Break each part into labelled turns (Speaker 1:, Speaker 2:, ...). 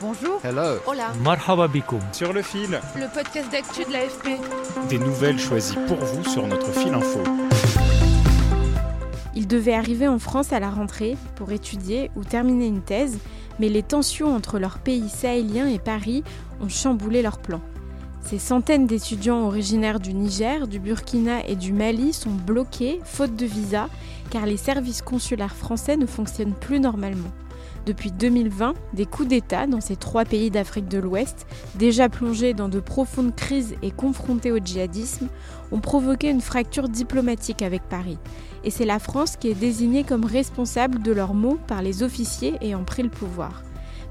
Speaker 1: Bonjour.
Speaker 2: Hello.
Speaker 1: Hola.
Speaker 3: Marhaba bikoum.
Speaker 4: Sur le fil.
Speaker 1: Le podcast d'actu de l'AFP.
Speaker 4: Des nouvelles choisies pour vous sur notre fil info.
Speaker 5: Ils devaient arriver en France à la rentrée pour étudier ou terminer une thèse, mais les tensions entre leur pays sahélien et Paris ont chamboulé leurs plans. Ces centaines d'étudiants originaires du Niger, du Burkina et du Mali sont bloqués faute de visa car les services consulaires français ne fonctionnent plus normalement. Depuis 2020, des coups d'État dans ces trois pays d'Afrique de l'Ouest, déjà plongés dans de profondes crises et confrontés au djihadisme, ont provoqué une fracture diplomatique avec Paris. Et c'est la France qui est désignée comme responsable de leurs maux par les officiers ayant pris le pouvoir.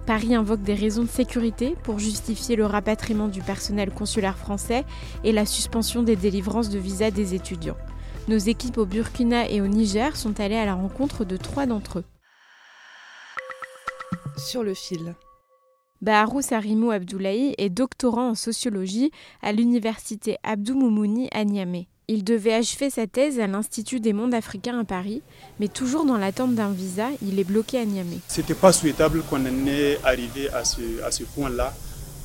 Speaker 5: Paris invoque des raisons de sécurité pour justifier le rapatriement du personnel consulaire français et la suspension des délivrances de visas des étudiants. Nos équipes au Burkina et au Niger sont allées à la rencontre de trois d'entre eux.
Speaker 1: Sur le fil.
Speaker 5: Baharou Sarimou Abdoulaye est doctorant en sociologie à l'université Abdou Moumouni à Niamey. Il devait achever sa thèse à l'Institut des mondes africains à Paris, mais toujours dans l'attente d'un visa, il est bloqué à Niamey.
Speaker 6: C'était pas souhaitable qu'on en ait arrivé à ce, à ce point-là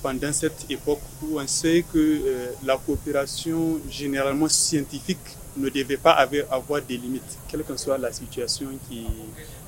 Speaker 6: pendant cette époque où on sait que euh, la coopération généralement scientifique ne devait pas avoir, avoir des limites, quelle que soit la situation qui,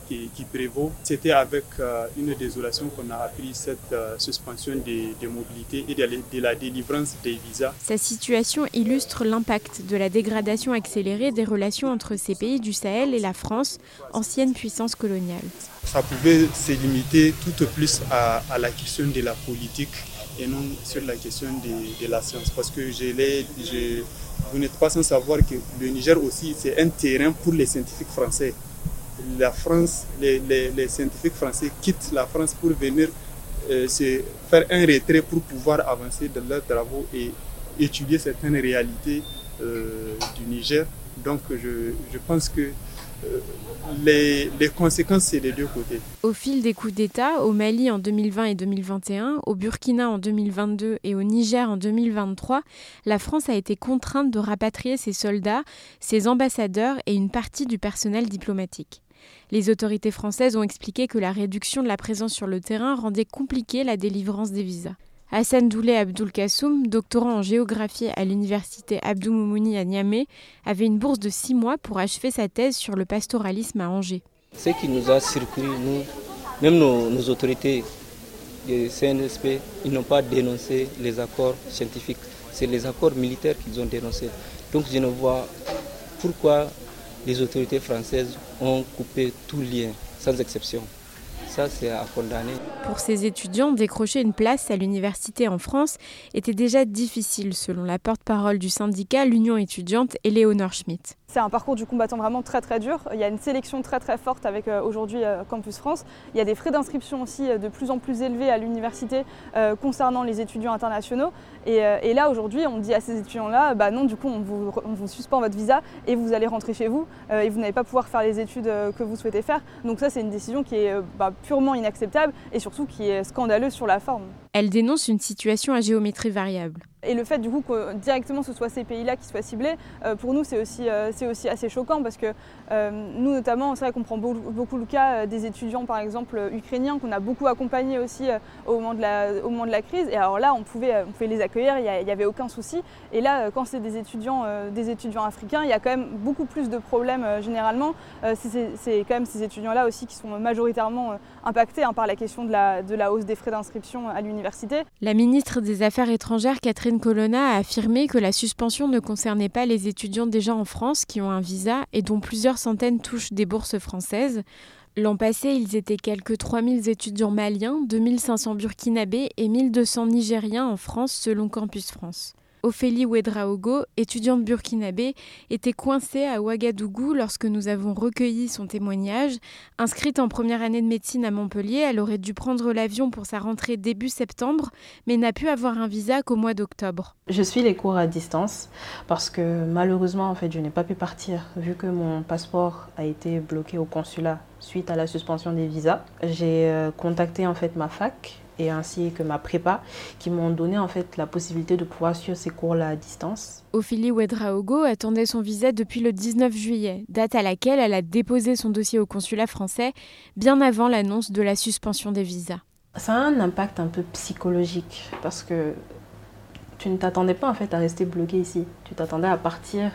Speaker 6: qui, qui prévaut. C'était avec euh, une désolation qu'on a appris cette euh, suspension des, des mobilités et de, de, la délivrance des visas.
Speaker 5: Sa situation illustre l'impact de la dégradation accélérée des relations entre ces pays du Sahel et la France, ancienne puissance coloniale.
Speaker 6: Ça pouvait se limiter tout au plus à, à la question de la politique et non sur la question de, de la science. Parce que je vous n'êtes pas sans savoir que le Niger aussi, c'est un terrain pour les scientifiques français la France, les, scientifiques français quittent la France pour venir euh, faire un retrait pour pouvoir avancer dans leurs travaux et étudier certaines réalités euh, du Niger. Donc je, pense que euh, les, conséquences, c'est des deux côtés.
Speaker 5: Au fil des coups d'État, au Mali en 2020 et 2021, au Burkina en 2022 et au Niger en 2023, la France a été contrainte de rapatrier ses soldats, ses ambassadeurs et une partie du personnel diplomatique. Les autorités françaises ont expliqué que la réduction de la présence sur le terrain rendait compliquée la délivrance des visas. Hassan Doulé Abdoul Kassoum, doctorant en géographie à l'université Abdou Moumouni à Niamey, avait une bourse de six mois pour achever sa thèse sur le pastoralisme à Angers.
Speaker 7: Ce qui nous a surpris, nous, même nos, nos autorités du CNSP, ils n'ont pas dénoncé les accords scientifiques. C'est les accords militaires qu'ils ont dénoncés. Donc je ne vois pourquoi les autorités françaises ont coupé tout lien, sans exception. Ça, c'est à condamner.
Speaker 5: Pour ces étudiants, décrocher une place à l'université en France était déjà difficile, selon la porte-parole du syndicat, l'Union étudiante, Éléonore Schmitt.
Speaker 8: C'est un parcours du combattant vraiment très très dur. Il y a une sélection très très forte avec euh, aujourd'hui euh, Campus France. Il y a des frais d'inscription aussi euh, de plus en plus élevés à l'université concernant les étudiants internationaux. Et, et là aujourd'hui, on dit à ces étudiants-là, bah non, du coup, on vous, on vous suspend votre visa et vous allez rentrer chez vous et vous n'allez pas pouvoir faire les études que vous souhaitez faire. Donc ça, c'est une décision qui est bah, purement inacceptable et surtout qui est scandaleuse sur la forme.
Speaker 5: Elle dénonce une situation à géométrie variable.
Speaker 8: Et le fait du coup que directement ce soit ces pays-là qui soient ciblés, euh, pour nous c'est aussi, euh, aussi assez choquant parce que euh, nous notamment, c'est vrai qu'on prend beaucoup, beaucoup, le cas des étudiants par exemple ukrainiens qu'on a beaucoup accompagnés aussi au, moment de la, au moment de la crise. Et alors là on pouvait, on pouvait les accueillir, il n'y avait aucun souci. Et là quand c'est des étudiants, des étudiants africains, il y a quand même beaucoup plus de problèmes généralement. c'est quand même ces étudiants-là aussi qui sont majoritairement impactés hein, par la question de la, de la hausse des frais d'inscription à l'université.
Speaker 5: La ministre des Affaires étrangères Catherine Colonna a affirmé que la suspension ne concernait pas les étudiants déjà en France qui ont un visa et dont plusieurs centaines touchent des bourses françaises. L'an passé, ils étaient quelques 3000 étudiants maliens, 2500 burkinabés et 1200 nigériens en France selon Campus France. Ophélie Ouedraogo, étudiante burkinabé, était coincée à Ouagadougou lorsque nous avons recueilli son témoignage. Inscrite en première année de médecine à Montpellier, elle aurait dû prendre l'avion pour sa rentrée début septembre, mais n'a pu avoir un visa qu'au mois d'octobre.
Speaker 2: Je suis les cours à distance parce que malheureusement, en fait, je n'ai pas pu partir vu que mon passeport a été bloqué au consulat suite à la suspension des visas. J'ai euh, contacté en fait ma fac et ainsi que ma prépa qui m'ont donné en fait la possibilité de pouvoir suivre ces cours-là à distance.
Speaker 5: Ophélie Ouedraogo attendait son visa depuis le 19 juillet, date à laquelle elle a déposé son dossier au consulat français bien avant l'annonce de la suspension des visas.
Speaker 2: Ça a un impact un peu psychologique parce que tu ne t'attendais pas en fait à rester bloqué ici. Tu t'attendais à partir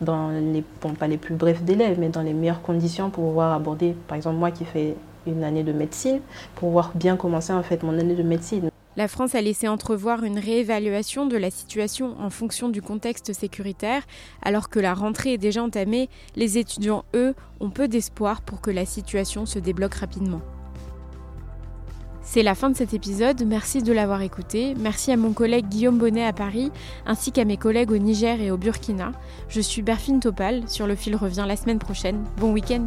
Speaker 2: dans les, bon, pas les plus brefs délais, mais dans les meilleures conditions pour pouvoir aborder, par exemple moi qui fais une année de médecine, pour pouvoir bien commencer en fait mon année de médecine.
Speaker 5: La France a laissé entrevoir une réévaluation de la situation en fonction du contexte sécuritaire, alors que la rentrée est déjà entamée, les étudiants, eux, ont peu d'espoir pour que la situation se débloque rapidement. C'est la fin de cet épisode, merci de l'avoir écouté, merci à mon collègue Guillaume Bonnet à Paris, ainsi qu'à mes collègues au Niger et au Burkina. Je suis Berfine Topal, sur le fil revient la semaine prochaine. Bon week-end